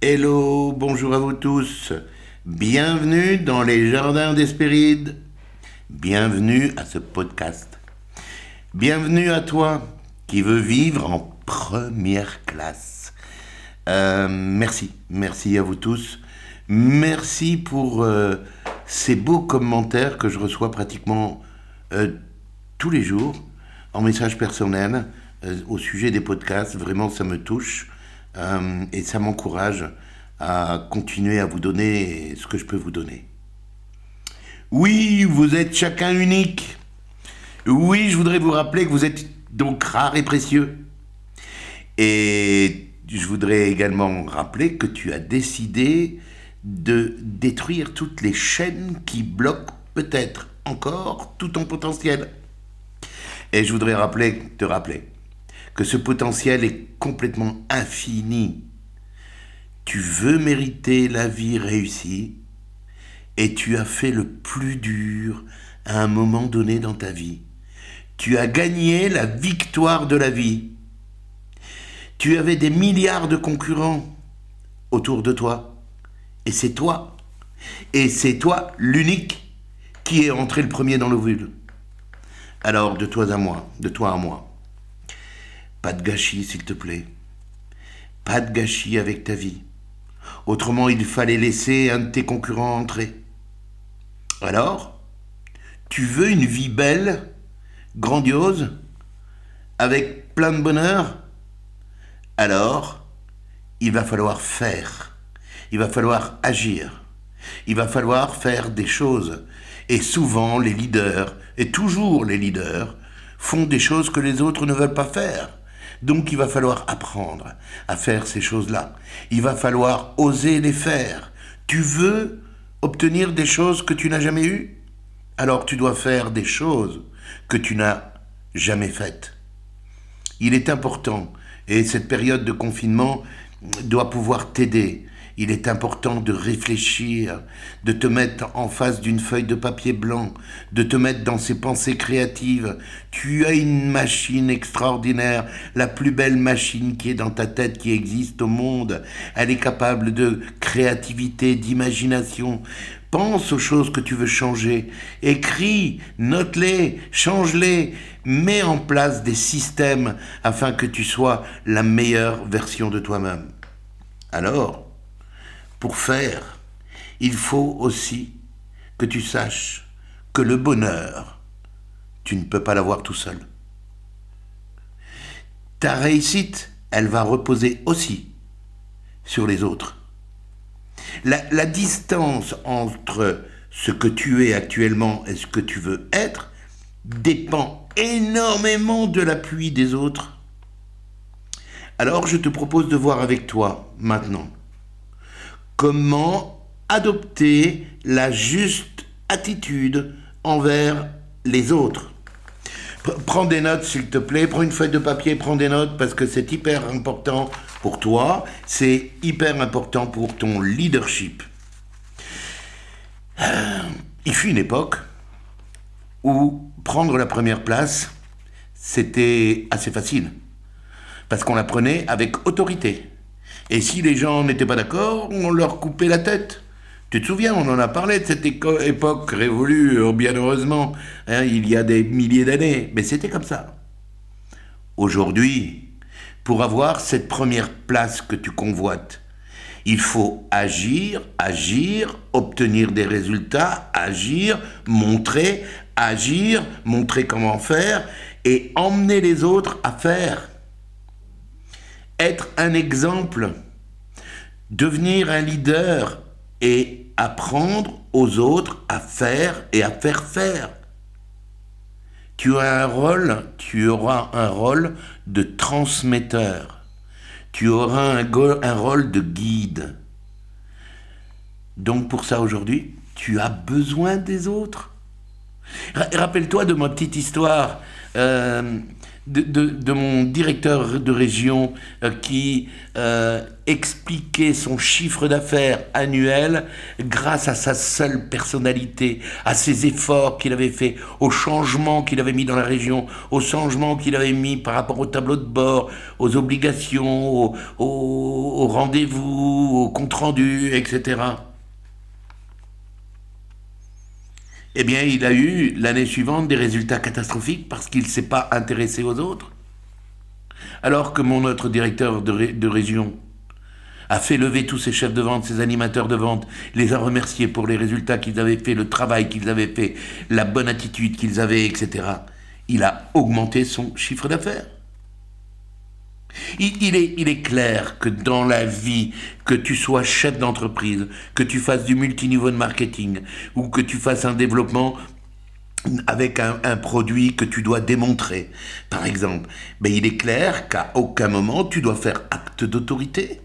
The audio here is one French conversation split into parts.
Hello, bonjour à vous tous. Bienvenue dans les jardins d'Espéride. Bienvenue à ce podcast. Bienvenue à toi qui veux vivre en première classe. Euh, merci, merci à vous tous. Merci pour euh, ces beaux commentaires que je reçois pratiquement tous les jours en message personnel au sujet des podcasts. Vraiment, ça me touche et ça m'encourage à continuer à vous donner ce que je peux vous donner. Oui, vous êtes chacun unique. Oui, je voudrais vous rappeler que vous êtes donc rare et précieux. Et je voudrais également rappeler que tu as décidé de détruire toutes les chaînes qui bloquent peut-être encore tout ton potentiel. Et je voudrais te rappeler que ce potentiel est complètement infini. Tu veux mériter la vie réussie et tu as fait le plus dur à un moment donné dans ta vie. Tu as gagné la victoire de la vie. Tu avais des milliards de concurrents autour de toi. Et c'est toi. Et c'est toi l'unique qui est entré le premier dans l'ovule? Alors, de toi à moi, de toi à moi. Pas de gâchis, s'il te plaît. Pas de gâchis avec ta vie. Autrement, il fallait laisser un de tes concurrents entrer. Alors, tu veux une vie belle, grandiose, avec plein de bonheur? Alors, il va falloir faire. Il va falloir agir. Il va falloir faire des choses. Et souvent, les leaders, et toujours les leaders, font des choses que les autres ne veulent pas faire. Donc il va falloir apprendre à faire ces choses-là. Il va falloir oser les faire. Tu veux obtenir des choses que tu n'as jamais eues? Alors tu dois faire des choses que tu n'as jamais faites. Il est important, et cette période de confinement doit pouvoir t'aider il est important de réfléchir, de te mettre en face d'une feuille de papier blanc, de te mettre dans ces pensées créatives. Tu as une machine extraordinaire, la plus belle machine qui est dans ta tête qui existe au monde. Elle est capable de créativité, d'imagination. Pense aux choses que tu veux changer. Écris, note-les, change-les. Mets en place des systèmes afin que tu sois la meilleure version de toi-même. Alors, pour faire, il faut aussi que tu saches que le bonheur, tu ne peux pas l'avoir tout seul. Ta réussite, elle va reposer aussi sur les autres. La, la, distance entre ce que tu es actuellement et ce que tu veux être dépend énormément de l'appui des autres. Alors je te propose de voir avec toi maintenant comment adopter la juste attitude envers les autres. Prends des notes, s'il te plaît. Prends une feuille de papier, prends des notes parce que c'est hyper important pour toi. C'est hyper important pour ton leadership. Euh, il fut une époque où prendre la première place, c'était assez facile. Parce qu'on la prenait avec autorité. Et si les gens n'étaient pas d'accord, on leur coupait la tête. Tu te souviens, on en a parlé de cette époque révolue, euh, bien heureusement, hein, il y a des milliers d'années, mais c'était comme ça. Aujourd'hui, pour avoir cette première place que tu convoites, il faut agir, agir, obtenir des résultats, agir, montrer, agir, montrer comment faire et emmener les autres à faire être un exemple, devenir un leader et apprendre aux autres à faire et à faire faire. Tu as un rôle, tu auras un rôle de transmetteur. Tu auras un, un rôle de guide. Donc pour ça aujourd'hui, tu as besoin des autres. Rappelle-toi de ma petite histoire. Euh, de, mon directeur de région euh, qui euh, expliquait son chiffre d'affaires annuel grâce à sa seule personnalité, à ses efforts qu'il avait fait, aux changements qu'il avait mis dans la région, aux changements qu'il avait mis par rapport au tableau de bord, aux obligations, aux rendez-vous, aux comptes rendus, etc. eh bien, il a eu l'année suivante des résultats catastrophiques parce qu'il ne s'est pas intéressé aux autres. Alors que mon autre directeur de, région a fait lever tous ses chefs de vente, ses animateurs de vente, les a remerciés pour les résultats qu'ils avaient fait, le travail qu'ils avaient fait, la bonne attitude qu'ils avaient, etc. Il a augmenté son chiffre d'affaires. Il, est, clair que dans la vie, que tu sois chef d'entreprise, que tu fasses du multiniveau de marketing ou que tu fasses un développement avec un, produit que tu dois démontrer, par exemple, ben il est clair qu'à aucun moment tu dois faire acte d'autorité.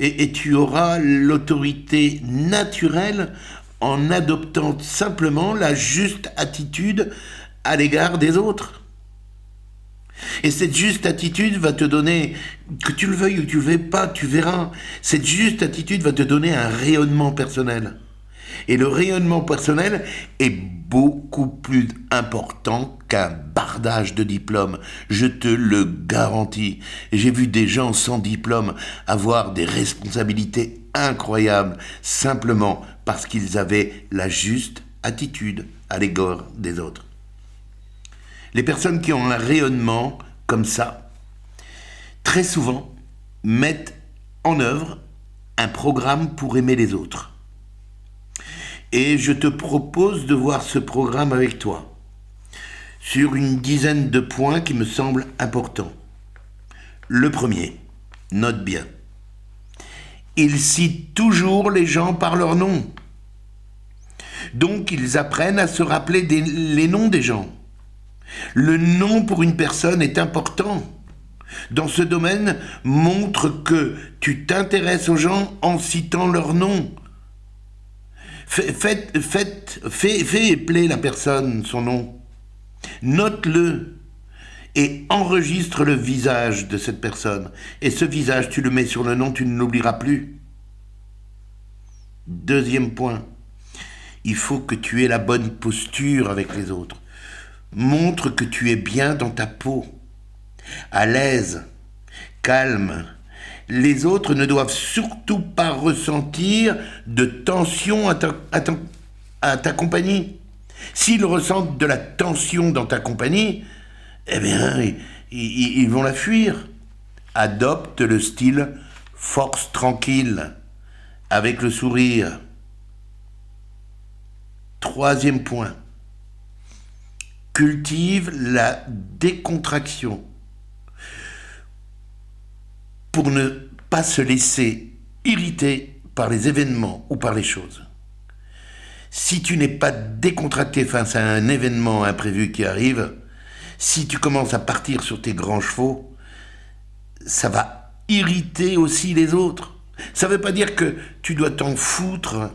Et tu auras l'autorité naturelle en adoptant simplement la juste attitude à l'égard des autres. Et cette juste attitude va te donner, que tu le veuilles ou tu le veuilles pas, tu verras, cette juste attitude va te donner un rayonnement personnel. Et le rayonnement personnel est beaucoup plus important qu'un bardage de diplôme. Je te le garantis. J'ai vu des gens sans diplôme avoir des responsabilités incroyables simplement parce qu'ils avaient la juste attitude à l'égard des autres. Les personnes qui ont un rayonnement comme ça, très souvent, mettent en œuvre un programme pour aimer les autres. Et je te propose de voir ce programme avec toi sur une dizaine de points qui me semblent importants. Le premier, note bien. Il cite toujours les gens par leur nom. Donc ils apprennent à se rappeler les noms des gens. Le nom pour une personne est important. Dans ce domaine, montre que tu t'intéresses aux gens en citant leur nom. Fais, épeler la personne, son nom. Note-le et enregistre le visage de cette personne. Et ce visage, tu le mets sur le nom, tu ne l'oublieras plus. Deuxième point, il faut que tu aies la bonne posture avec les autres montre que tu es bien dans ta peau, à l'aise, calme. Les autres ne doivent surtout pas ressentir de tension à ta, compagnie. S'ils ressentent de la tension dans ta compagnie, eh bien, ils vont la fuir. Adopte le style force tranquille, avec le sourire. Troisième point cultive la décontraction pour ne pas se laisser irriter par les événements ou par les choses. Si tu n'es pas décontracté face à un événement imprévu qui arrive, si tu commences à partir sur tes grands chevaux, ça va irriter aussi les autres. Ça ne veut pas dire que tu dois t'en foutre,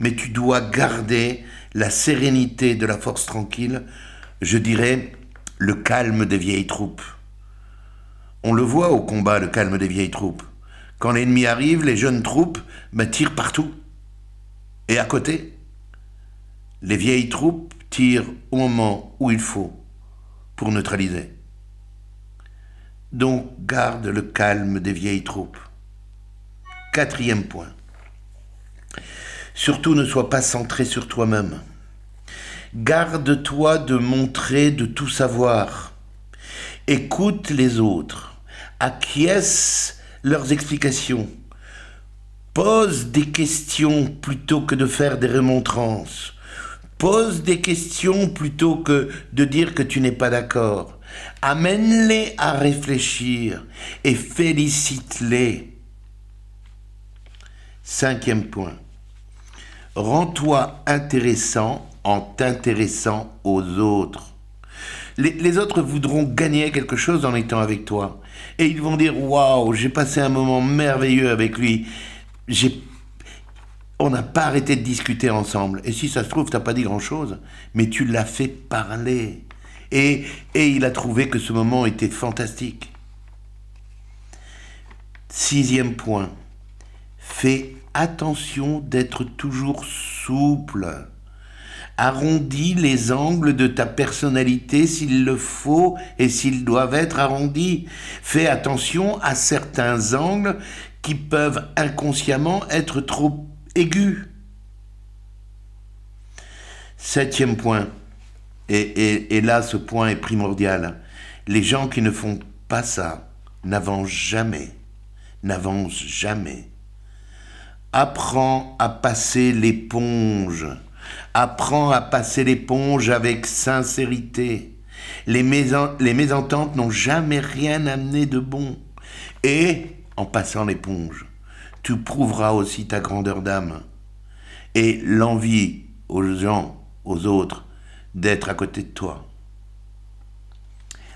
mais tu dois garder la sérénité de la force tranquille, je dirais le calme des vieilles troupes. On le voit au combat, le calme des vieilles troupes. Quand l'ennemi arrive, les jeunes troupes ben, tirent partout. Et à côté, les vieilles troupes tirent au moment où il faut pour neutraliser. Donc garde le calme des vieilles troupes. Quatrième point. Surtout ne sois pas centré sur toi-même. Garde-toi de montrer de tout savoir. Écoute les autres. Acquiesce leurs explications. Pose des questions plutôt que de faire des remontrances. Pose des questions plutôt que de dire que tu n'es pas d'accord. Amène-les à réfléchir et félicite-les. Cinquième point rends-toi intéressant en t'intéressant aux autres. Les, autres voudront gagner quelque chose en étant avec toi. Et ils vont dire Waouh, j'ai passé un moment merveilleux avec lui. on n'a pas arrêté de discuter ensemble. Et si ça se trouve, t'as pas dit grand-chose, mais tu l'as fait parler. Et, et il a trouvé que ce moment était fantastique. Sixième point, fais attention d'être toujours souple. Arrondis les angles de ta personnalité s'il le faut et s'ils doivent être arrondis. Fais attention à certains angles qui peuvent inconsciemment être trop aigus. Septième point, et, là ce point est primordial, les gens qui ne font pas ça n'avancent jamais, n'avancent jamais. Apprends à passer l'éponge. Apprends à passer l'éponge avec sincérité. Les, mésententes n'ont jamais rien amené de bon. Et, en passant l'éponge, tu prouveras aussi ta grandeur d'âme et l'envie aux gens, aux autres, d'être à côté de toi.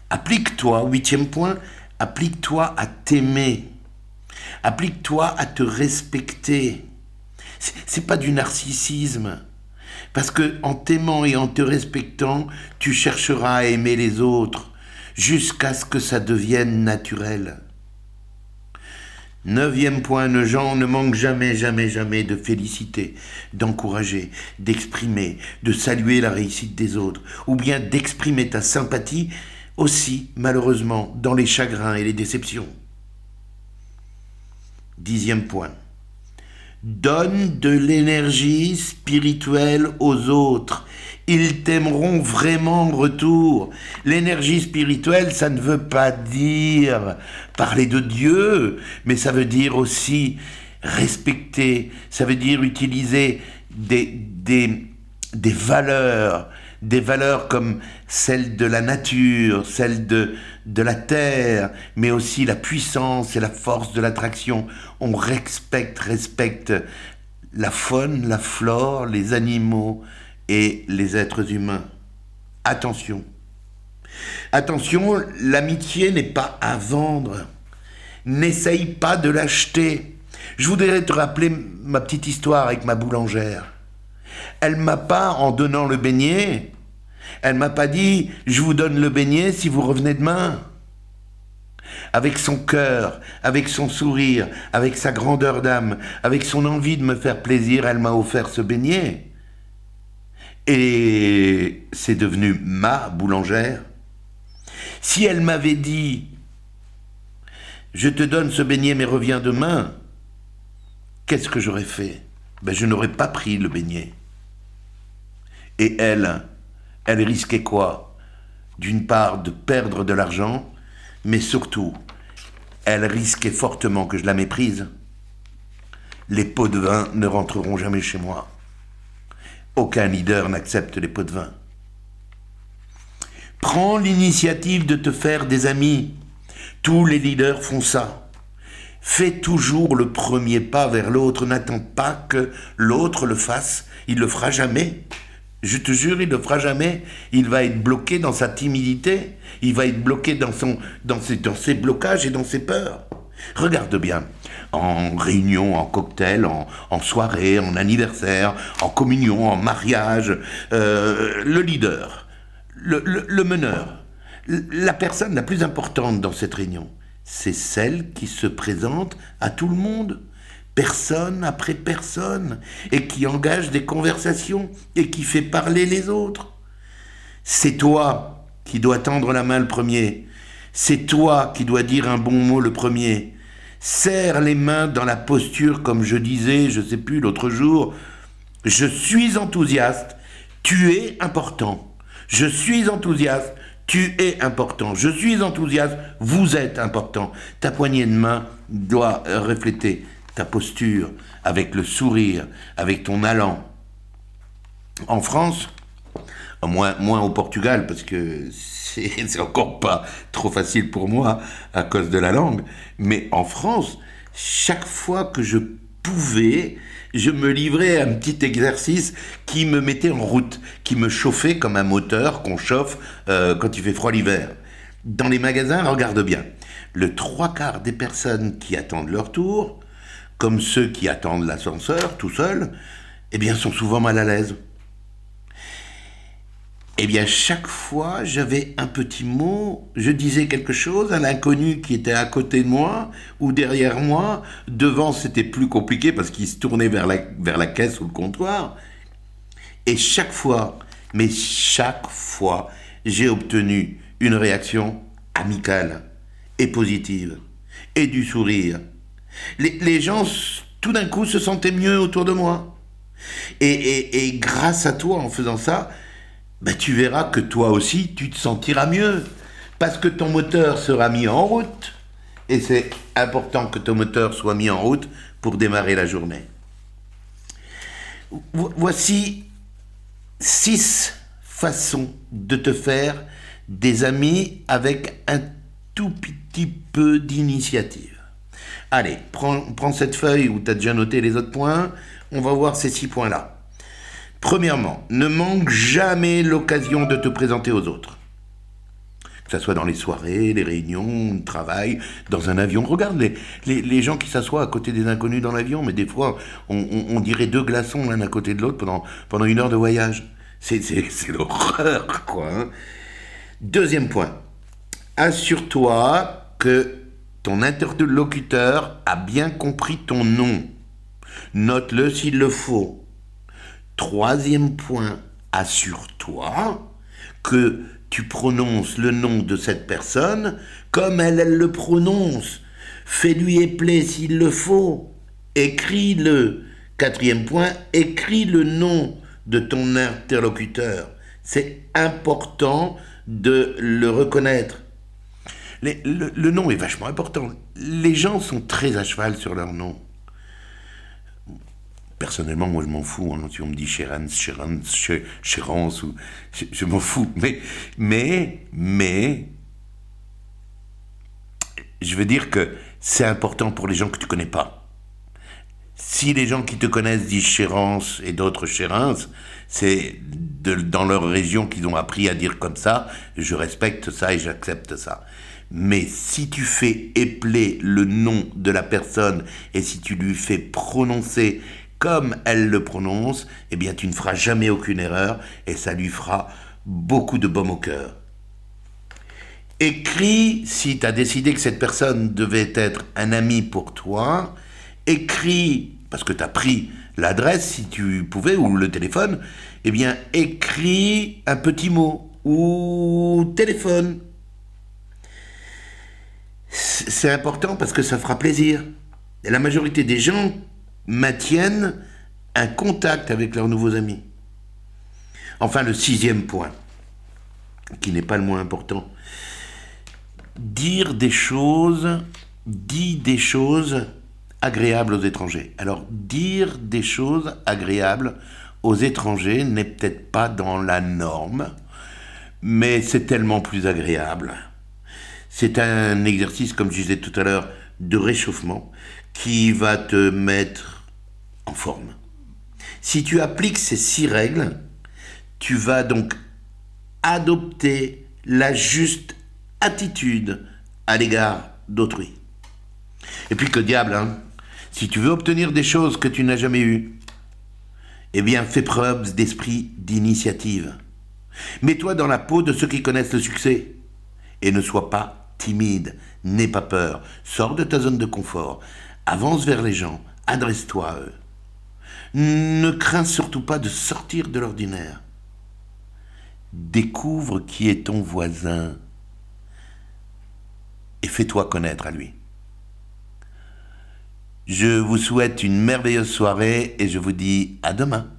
Applique-toi, huitième point, applique-toi à t'aimer. Applique-toi à te respecter. C'est pas du narcissisme. Parce que en t'aimant et en te respectant, tu chercheras à aimer les autres jusqu'à ce que ça devienne naturel. Neuvième point, le gens ne manquent jamais, jamais, jamais de féliciter, d'encourager, d'exprimer, de saluer la réussite des autres, ou bien d'exprimer ta sympathie aussi, malheureusement, dans les chagrins et les déceptions. Dixième point. Donne de l'énergie spirituelle aux autres. Ils t'aimeront vraiment en retour. L'énergie spirituelle, ça ne veut pas dire parler de Dieu, mais ça veut dire aussi respecter, ça veut dire utiliser des, des, des valeurs, des valeurs comme celles de la nature, celles de, de la terre, mais aussi la puissance et la force de l'attraction. On respecte, respecte la faune, la flore, les animaux et les êtres humains. Attention. Attention, l'amitié n'est pas à vendre. N'essaye pas de l'acheter. Je voudrais te rappeler ma petite histoire avec ma boulangère. Elle m'a pas, en donnant le beignet, elle m'a pas dit je vous donne le beignet si vous revenez demain. Avec son cœur, avec son sourire, avec sa grandeur d'âme, avec son envie de me faire plaisir, elle m'a offert ce beignet. Et c'est devenu ma boulangère. Si elle m'avait dit je te donne ce beignet mais reviens demain, qu'est-ce que j'aurais fait? Ben, Je n'aurais pas pris le beignet. Et elle, elle risquait quoi? D'une part de perdre de l'argent, mais surtout, elle risquait fortement que je la méprise. Les pots de vin ne rentreront jamais chez moi. Aucun leader n'accepte les pots de vin. Prends l'initiative de te faire des amis. Tous les leaders font ça. Fais toujours le premier pas vers l'autre. N'attends pas que l'autre le fasse. Il le fera jamais. Je te jure, il ne le fera jamais. Il va être bloqué dans sa timidité. Il va être bloqué dans, son, dans, ses, dans ses blocages et dans ses peurs. Regarde bien, en réunion, en cocktail, en, soirée, en anniversaire, en communion, en mariage, euh, le leader, le, le meneur, la personne la plus importante dans cette réunion, c'est celle qui se présente à tout le monde personne après personne, et qui engage des conversations, et qui fait parler les autres. C'est toi qui dois tendre la main le premier, c'est toi qui dois dire un bon mot le premier. Serre les mains dans la posture, comme je disais, je sais plus, l'autre jour, je suis enthousiaste, tu es important. Je suis enthousiaste, tu es important. Je suis enthousiaste, vous êtes important. Ta poignée de main doit refléter ta posture, avec le sourire, avec ton allant. En France, moins, moins au Portugal, parce que c'est encore pas trop facile pour moi à cause de la langue, mais en France, chaque fois que je pouvais, je me livrais à un petit exercice qui me mettait en route, qui me chauffait comme un moteur qu'on chauffe euh, quand il fait froid l'hiver. Dans les magasins, regarde bien, le trois quarts des personnes qui attendent leur tour comme ceux qui attendent l'ascenseur tout seuls, eh bien, sont souvent mal à l'aise. Eh bien, chaque fois, j'avais un petit mot, je disais quelque chose à l'inconnu qui était à côté de moi ou derrière moi. Devant, c'était plus compliqué parce qu'il se tournait vers la, vers la caisse ou le comptoir. Et chaque fois, mais chaque fois, j'ai obtenu une réaction amicale et positive et du sourire. Les, gens, tout d'un coup, se sentaient mieux autour de moi. Et, grâce à toi, en faisant ça, ben, tu verras que toi aussi, tu te sentiras mieux. Parce que ton moteur sera mis en route. Et c'est important que ton moteur soit mis en route pour démarrer la journée. Voici six façons de te faire des amis avec un tout petit peu d'initiative. Allez, prends, cette feuille où tu as déjà noté les autres points. On va voir ces six points-là. Premièrement, ne manque jamais l'occasion de te présenter aux autres. Que ce soit dans les soirées, les réunions, le travail, dans un avion. Regarde les, les, gens qui s'assoient à côté des inconnus dans l'avion, mais des fois, on, dirait deux glaçons l'un à côté de l'autre pendant, pendant une heure de voyage. C'est l'horreur, quoi. Hein. Deuxième point, assure-toi que ton interlocuteur a bien compris ton nom. Note-le s'il le faut. Troisième point, assure-toi que tu prononces le nom de cette personne comme elle, le prononce. Fais-lui épeler s'il le faut. Écris-le. Quatrième point, écris le nom de ton interlocuteur. C'est important de le reconnaître. Le, nom est vachement important. Les gens sont très à cheval sur leur nom. Personnellement, moi, je m'en fous. Hein. Si on me dit Chérance, Chérance, Chérance, ou... Je, m'en fous. Mais, mais, mais... Je veux dire que c'est important pour les gens que tu connais pas. Si les gens qui te connaissent disent Chérance et d'autres Chérance, c'est dans leur région qu'ils ont appris à dire comme ça, je respecte ça et j'accepte ça. Mais si tu fais épeler le nom de la personne et si tu lui fais prononcer comme elle le prononce, eh bien tu ne feras jamais aucune erreur et ça lui fera beaucoup de baume au cœur. Écris, si tu as décidé que cette personne devait être un ami pour toi, écris, parce que tu as pris l'adresse si tu pouvais, ou le téléphone, eh bien, écris un petit mot, ou téléphone. C'est important parce que ça fera plaisir. La majorité des gens maintiennent un contact avec leurs nouveaux amis. Enfin, le sixième point, qui n'est pas le moins important, dire des choses, dis des choses agréable aux étrangers. Alors, dire des choses agréables aux étrangers n'est peut-être pas dans la norme, mais c'est tellement plus agréable. C'est un exercice, comme je disais tout à l'heure, de réchauffement qui va te mettre en forme. Si tu appliques ces six règles, tu vas donc adopter la juste attitude à l'égard d'autrui. Et puis que diable, hein si tu veux obtenir des choses que tu n'as jamais eues, eh bien fais preuve d'esprit d'initiative. Mets-toi dans la peau de ceux qui connaissent le succès. Et ne sois pas timide, n'aie pas peur, sors de ta zone de confort, avance vers les gens, adresse-toi à eux. Ne crains surtout pas de sortir de l'ordinaire. Découvre qui est ton voisin et fais-toi connaître à lui. Je vous souhaite une merveilleuse soirée et je vous dis à demain.